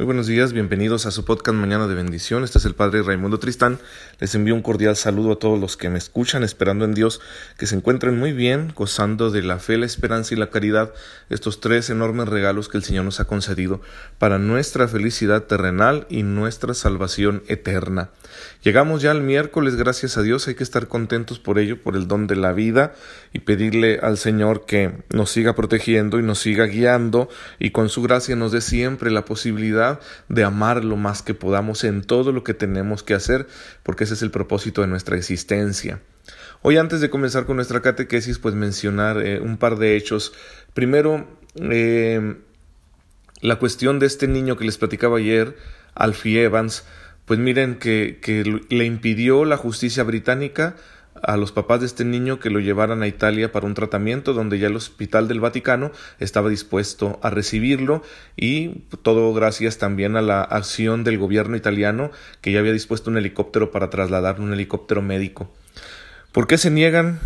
Muy buenos días, bienvenidos a su podcast Mañana de Bendición. Este es el Padre Raimundo Tristán. Les envío un cordial saludo a todos los que me escuchan, esperando en Dios que se encuentren muy bien, gozando de la fe, la esperanza y la caridad, estos tres enormes regalos que el Señor nos ha concedido para nuestra felicidad terrenal y nuestra salvación eterna. Llegamos ya al miércoles, gracias a Dios, hay que estar contentos por ello, por el don de la vida y pedirle al Señor que nos siga protegiendo y nos siga guiando y con su gracia nos dé siempre la posibilidad de amar lo más que podamos en todo lo que tenemos que hacer, porque ese es el propósito de nuestra existencia. Hoy antes de comenzar con nuestra catequesis, pues mencionar eh, un par de hechos. Primero, eh, la cuestión de este niño que les platicaba ayer, Alfie Evans, pues miren que, que le impidió la justicia británica a los papás de este niño que lo llevaran a Italia para un tratamiento donde ya el Hospital del Vaticano estaba dispuesto a recibirlo y todo gracias también a la acción del gobierno italiano que ya había dispuesto un helicóptero para trasladar un helicóptero médico. ¿Por qué se niegan?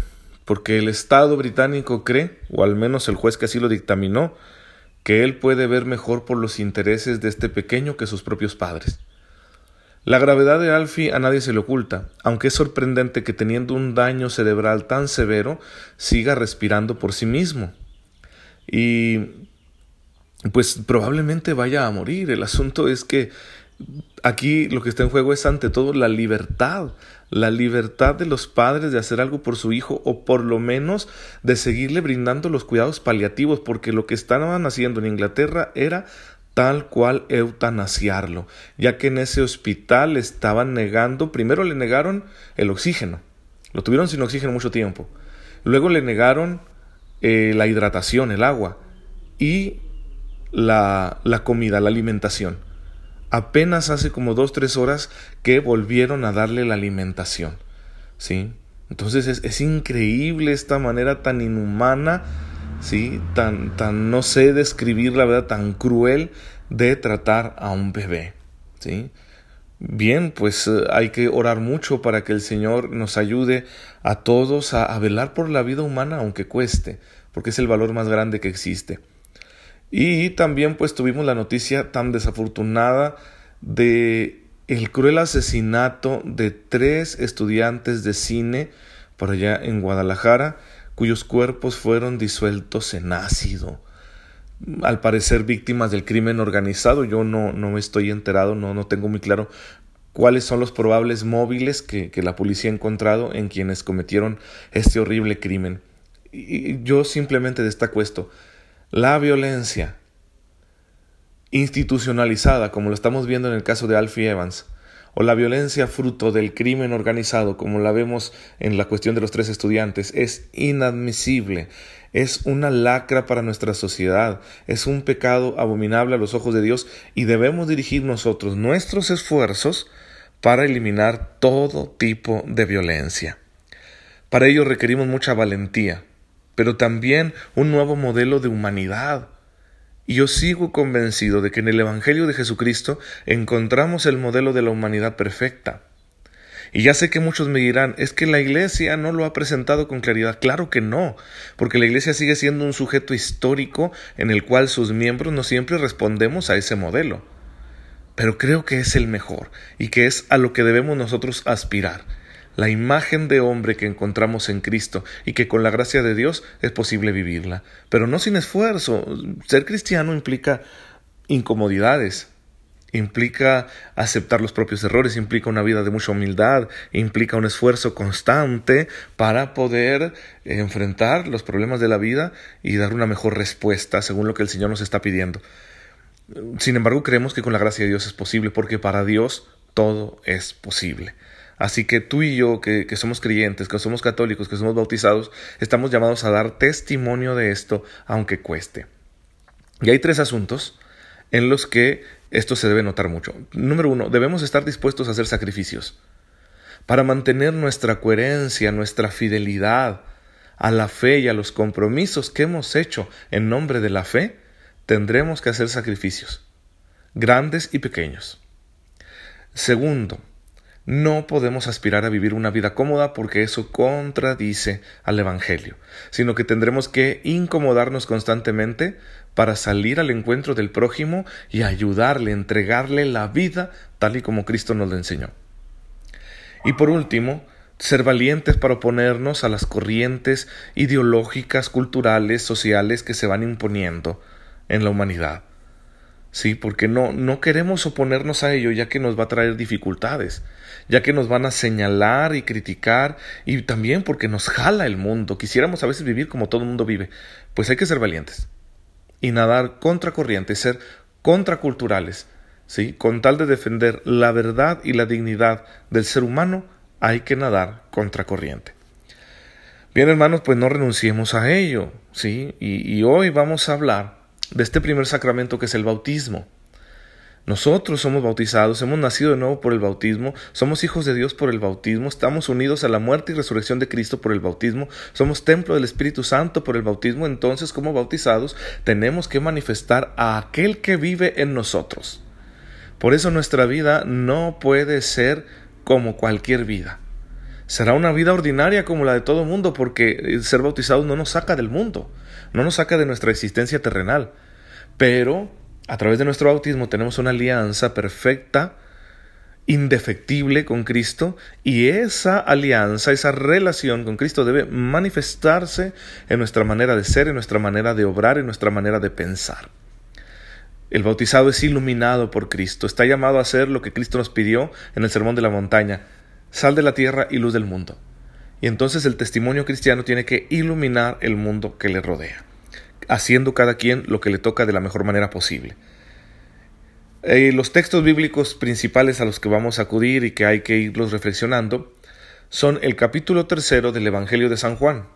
Porque el Estado británico cree, o al menos el juez que así lo dictaminó, que él puede ver mejor por los intereses de este pequeño que sus propios padres. La gravedad de Alfie a nadie se le oculta, aunque es sorprendente que teniendo un daño cerebral tan severo siga respirando por sí mismo. Y pues probablemente vaya a morir. El asunto es que aquí lo que está en juego es ante todo la libertad, la libertad de los padres de hacer algo por su hijo o por lo menos de seguirle brindando los cuidados paliativos, porque lo que estaban haciendo en Inglaterra era tal cual eutanasiarlo, ya que en ese hospital estaban negando, primero le negaron el oxígeno, lo tuvieron sin oxígeno mucho tiempo, luego le negaron eh, la hidratación, el agua, y la, la comida, la alimentación. Apenas hace como dos, tres horas que volvieron a darle la alimentación. ¿Sí? Entonces es, es increíble esta manera tan inhumana ¿sí? Tan, tan, no sé describir la verdad, tan cruel de tratar a un bebé, ¿sí? Bien, pues eh, hay que orar mucho para que el Señor nos ayude a todos a, a, velar por la vida humana, aunque cueste, porque es el valor más grande que existe. Y también pues tuvimos la noticia tan desafortunada de el cruel asesinato de tres estudiantes de cine por allá en Guadalajara, cuyos cuerpos fueron disueltos en ácido. Al parecer víctimas del crimen organizado, yo no, no estoy enterado, no, no tengo muy claro cuáles son los probables móviles que, que la policía ha encontrado en quienes cometieron este horrible crimen. Y yo simplemente destaco esto. La violencia institucionalizada, como lo estamos viendo en el caso de Alfie Evans, o la violencia fruto del crimen organizado, como la vemos en la cuestión de los tres estudiantes, es inadmisible, es una lacra para nuestra sociedad, es un pecado abominable a los ojos de Dios y debemos dirigir nosotros nuestros esfuerzos para eliminar todo tipo de violencia. Para ello requerimos mucha valentía, pero también un nuevo modelo de humanidad, y yo sigo convencido de que en el Evangelio de Jesucristo encontramos el modelo de la humanidad perfecta. Y ya sé que muchos me dirán, es que la Iglesia no lo ha presentado con claridad. Claro que no, porque la Iglesia sigue siendo un sujeto histórico en el cual sus miembros no siempre respondemos a ese modelo. Pero creo que es el mejor y que es a lo que debemos nosotros aspirar la imagen de hombre que encontramos en Cristo y que con la gracia de Dios es posible vivirla, pero no sin esfuerzo. Ser cristiano implica incomodidades, implica aceptar los propios errores, implica una vida de mucha humildad, implica un esfuerzo constante para poder enfrentar los problemas de la vida y dar una mejor respuesta según lo que el Señor nos está pidiendo. Sin embargo, creemos que con la gracia de Dios es posible porque para Dios todo es posible. Así que tú y yo, que, somos creyentes, que somos católicos, que somos bautizados, estamos llamados a dar testimonio de esto, aunque cueste. Y hay tres asuntos en los que esto se debe notar mucho. Número uno, debemos estar dispuestos a hacer sacrificios. Para mantener nuestra coherencia, nuestra fidelidad a la fe y a los compromisos que hemos hecho en nombre de la fe, tendremos que hacer sacrificios, grandes y pequeños. Segundo, No podemos aspirar a vivir una vida cómoda porque eso contradice al Evangelio, sino que tendremos que incomodarnos constantemente para salir al encuentro del prójimo y ayudarle, entregarle la vida tal y como Cristo nos lo enseñó. Y por último, ser valientes para oponernos a las corrientes ideológicas, culturales, sociales que se van imponiendo en la humanidad. Sí, porque no, no queremos oponernos a ello ya que nos va a traer dificultades, ya que nos van a señalar y criticar y también porque nos jala el mundo. Quisiéramos a veces vivir como todo el mundo vive. Pues hay que ser valientes y nadar contra corriente, ser contraculturales. ¿sí? Con tal de defender la verdad y la dignidad del ser humano, hay que nadar contra corriente. Bien, hermanos, pues no renunciemos a ello, ¿sí? y hoy vamos a hablar de este primer sacramento que es el bautismo. Nosotros somos bautizados, hemos nacido de nuevo por el bautismo, somos hijos de Dios por el bautismo, estamos unidos a la muerte y resurrección de Cristo por el bautismo, somos templo del Espíritu Santo por el bautismo, entonces como bautizados tenemos que manifestar a aquel que vive en nosotros. Por eso nuestra vida no puede ser como cualquier vida. Será una vida ordinaria como la de todo mundo porque ser bautizados no nos saca del mundo, no nos saca de nuestra existencia terrenal, pero a través de nuestro bautismo tenemos una alianza perfecta, indefectible con Cristo y esa alianza, esa relación con Cristo debe manifestarse en nuestra manera de ser, en nuestra manera de obrar, en nuestra manera de pensar. El bautizado es iluminado por Cristo, está llamado a hacer lo que Cristo nos pidió en el Sermón de la Montaña, sal de la tierra y luz del mundo. Y entonces el testimonio cristiano tiene que iluminar el mundo que le rodea haciendo cada quien lo que le toca de la mejor manera posible. Eh, los textos bíblicos principales a los que vamos a acudir y que hay que irlos reflexionando son el capítulo tercero del Evangelio de San Juan,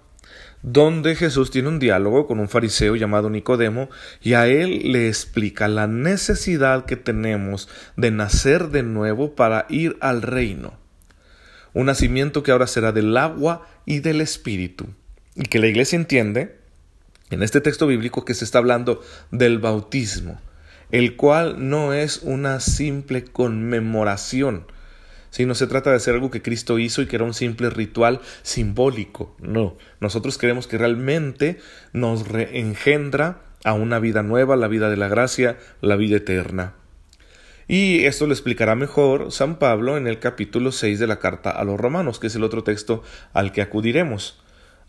donde Jesús tiene un diálogo con un fariseo llamado Nicodemo y a él le explica la necesidad que tenemos de nacer de nuevo para ir al reino. Un nacimiento que ahora será del agua y del espíritu, y que la iglesia entiende en este texto bíblico que se está hablando del bautismo, el cual no es una simple conmemoración, sino se trata de hacer algo que Cristo hizo y que era un simple ritual simbólico. No, nosotros creemos que realmente nos reengendra a una vida nueva, la vida de la gracia, la vida eterna. Y esto lo explicará mejor San Pablo en el capítulo 6 de la carta a los romanos, que es el otro texto al que acudiremos.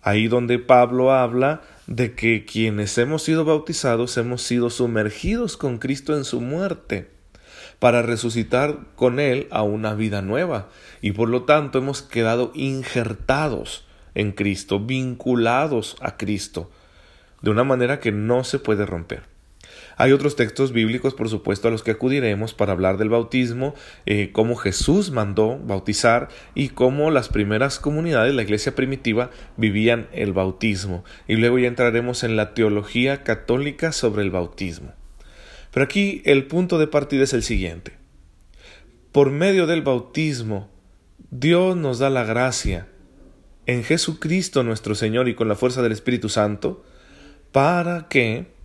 Ahí donde Pablo habla de que quienes hemos sido bautizados hemos sido sumergidos con Cristo en su muerte para resucitar con Él a una vida nueva y por lo tanto hemos quedado injertados en Cristo, vinculados a Cristo, de una manera que no se puede romper. Hay otros textos bíblicos, por supuesto, a los que acudiremos para hablar del bautismo, eh, cómo Jesús mandó bautizar y cómo las primeras comunidades, la iglesia primitiva, vivían el bautismo. Y luego ya entraremos en la teología católica sobre el bautismo. Pero aquí el punto de partida es el siguiente. Por medio del bautismo, Dios nos da la gracia en Jesucristo nuestro Señor y con la fuerza del Espíritu Santo para que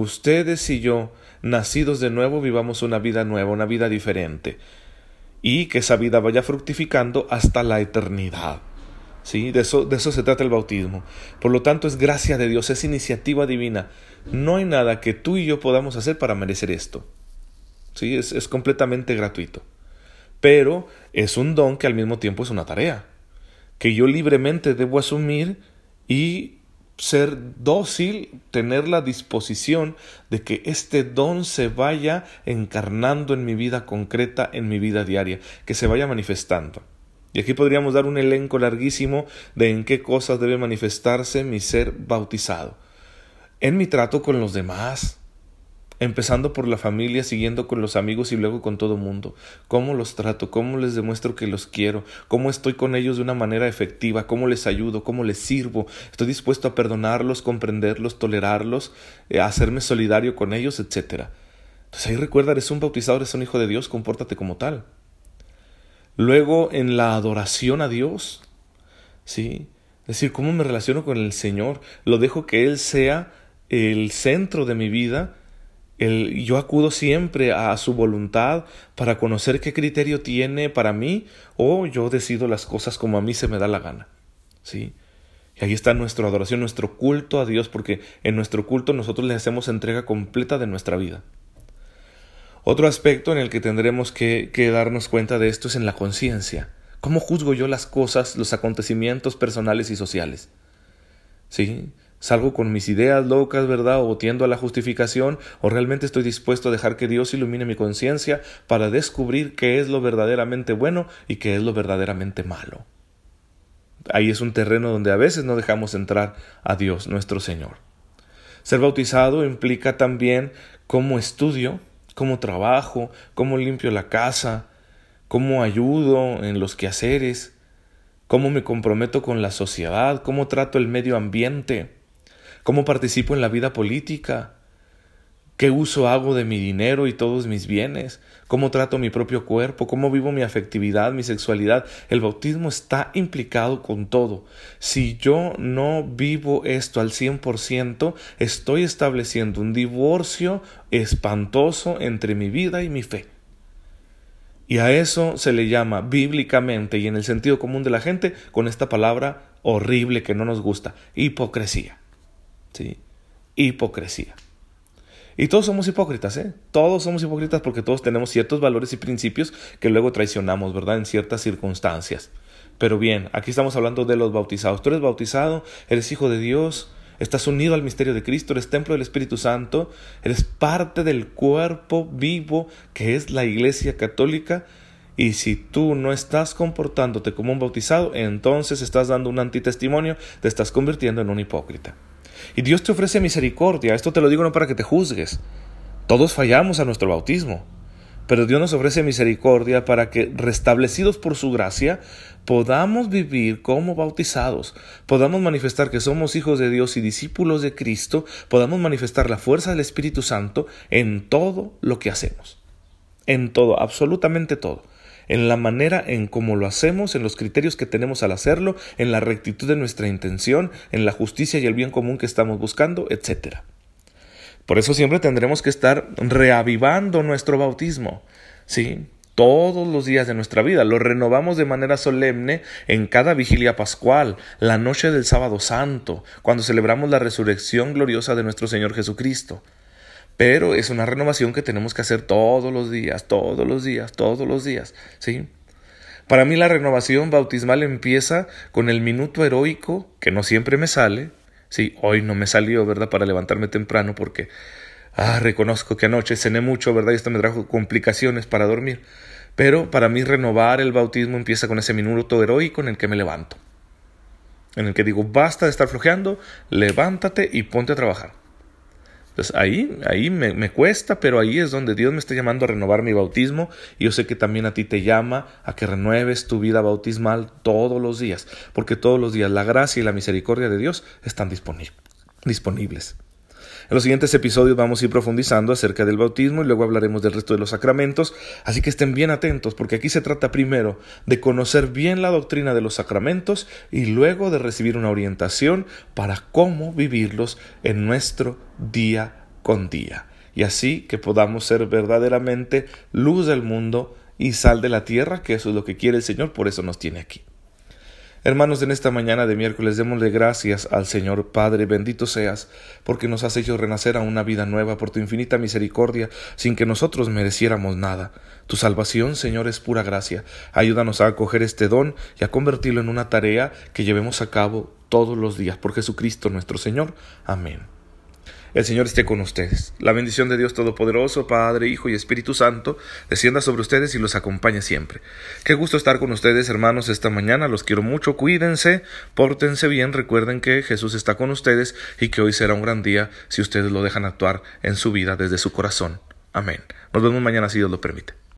ustedes y yo, nacidos de nuevo, vivamos una vida nueva, una vida diferente, y que esa vida vaya fructificando hasta la eternidad. ¿Sí? De eso, de eso se trata el bautismo. Por lo tanto, es gracia de Dios, es iniciativa divina. No hay nada que tú y yo podamos hacer para merecer esto. ¿Sí? Es, es completamente gratuito. Pero es un don que al mismo tiempo es una tarea, que yo libremente debo asumir y ser dócil, tener la disposición de que este don se vaya encarnando en mi vida concreta, en mi vida diaria, que se vaya manifestando. Y aquí podríamos dar un elenco larguísimo de en qué cosas debe manifestarse mi ser bautizado. En mi trato con los demás, empezando por la familia, siguiendo con los amigos y luego con todo mundo. ¿Cómo los trato? ¿Cómo les demuestro que los quiero? ¿Cómo estoy con ellos de una manera efectiva? ¿Cómo les ayudo? ¿Cómo les sirvo? ¿Estoy dispuesto a perdonarlos, comprenderlos, tolerarlos, eh, hacerme solidario con ellos, etcétera? Entonces ahí recuerda, eres un bautizado, eres un hijo de Dios, compórtate como tal. Luego en la adoración a Dios, ¿sí? Es decir, ¿cómo me relaciono con el Señor? Lo dejo que Él sea el centro de mi vida Yo acudo siempre a su voluntad para conocer qué criterio tiene para mí o yo decido las cosas como a mí se me da la gana. ¿Sí? Y ahí está nuestra adoración, nuestro culto a Dios, porque en nuestro culto nosotros le hacemos entrega completa de nuestra vida. Otro aspecto en el que tendremos que, que darnos cuenta de esto es en la conciencia. ¿Cómo juzgo yo las cosas, los acontecimientos personales y sociales? ¿Sí? ¿Salgo con mis ideas locas, verdad? ¿O tiendo a la justificación? ¿O realmente estoy dispuesto a dejar que Dios ilumine mi conciencia para descubrir qué es lo verdaderamente bueno y qué es lo verdaderamente malo? Ahí es un terreno donde a veces no dejamos entrar a Dios, nuestro Señor. Ser bautizado implica también cómo estudio, cómo trabajo, cómo limpio la casa, cómo ayudo en los quehaceres, cómo me comprometo con la sociedad, cómo trato el medio ambiente, cómo participo en la vida política, qué uso hago de mi dinero y todos mis bienes, cómo trato mi propio cuerpo, cómo vivo mi afectividad, mi sexualidad. El bautismo está implicado con todo. Si yo no vivo esto al cien por ciento, estoy estableciendo un divorcio espantoso entre mi vida y mi fe. Y a eso se le llama bíblicamente y en el sentido común de la gente con esta palabra horrible que no nos gusta, hipocresía. ¿Sí? Hipocresía. Y todos somos hipócritas, ¿eh? Todos somos hipócritas porque todos tenemos ciertos valores y principios que luego traicionamos, ¿verdad? En ciertas circunstancias. Pero bien, aquí estamos hablando de los bautizados. Tú eres bautizado, eres hijo de Dios, estás unido al misterio de Cristo, eres templo del Espíritu Santo, eres parte del cuerpo vivo que es la Iglesia Católica. Y si tú no estás comportándote como un bautizado, entonces estás dando un antitestimonio, te estás convirtiendo en un hipócrita. Y Dios te ofrece misericordia. Esto te lo digo no para que te juzgues. Todos fallamos a nuestro bautismo. Pero Dios nos ofrece misericordia para que, restablecidos por su gracia, podamos vivir como bautizados, podamos manifestar que somos hijos de Dios y discípulos de Cristo, podamos manifestar la fuerza del Espíritu Santo en todo lo que hacemos. En todo, absolutamente todo en la manera en cómo lo hacemos, en los criterios que tenemos al hacerlo, en la rectitud de nuestra intención, en la justicia y el bien común que estamos buscando, etc. Por eso siempre tendremos que estar reavivando nuestro bautismo, ¿sí? Todos los días de nuestra vida. Lo renovamos de manera solemne en cada vigilia pascual, la noche del sábado santo, cuando celebramos la resurrección gloriosa de nuestro Señor Jesucristo. Pero es una renovación que tenemos que hacer todos los días, todos los días, todos los días, ¿sí? Para mí la renovación bautismal empieza con el minuto heroico, que no siempre me sale, sí, hoy no me salió, ¿verdad?, para levantarme temprano porque, ah, reconozco que anoche cené mucho, ¿verdad?, y esto me trajo complicaciones para dormir. Pero para mí renovar el bautismo empieza con ese minuto heroico en el que me levanto. En el que digo, basta de estar flojeando, levántate y ponte a trabajar. Entonces ahí, ahí me, me, cuesta, pero ahí es donde Dios me está llamando a renovar mi bautismo y yo sé que también a ti te llama a que renueves tu vida bautismal todos los días, porque todos los días la gracia y la misericordia de Dios están disponibles. En los siguientes episodios vamos a ir profundizando acerca del bautismo y luego hablaremos del resto de los sacramentos, así que estén bien atentos porque aquí se trata primero de conocer bien la doctrina de los sacramentos y luego de recibir una orientación para cómo vivirlos en nuestro día con día. Y así que podamos ser verdaderamente luz del mundo y sal de la tierra, que eso es lo que quiere el Señor, por eso nos tiene aquí. Hermanos, en esta mañana de miércoles démosle gracias al Señor Padre, bendito seas, porque nos has hecho renacer a una vida nueva por tu infinita misericordia, sin que nosotros mereciéramos nada. Tu salvación, Señor, es pura gracia. Ayúdanos a acoger este don y a convertirlo en una tarea que llevemos a cabo todos los días por Jesucristo nuestro Señor. Amén. El Señor esté con ustedes. La bendición de Dios Todopoderoso, Padre, Hijo y Espíritu Santo, descienda sobre ustedes y los acompañe siempre. Qué gusto estar con ustedes, hermanos, esta mañana. Los quiero mucho. Cuídense, pórtense bien. Recuerden que Jesús está con ustedes y que hoy será un gran día si ustedes lo dejan actuar en su vida desde su corazón. Amén. Nos vemos mañana si Dios lo permite.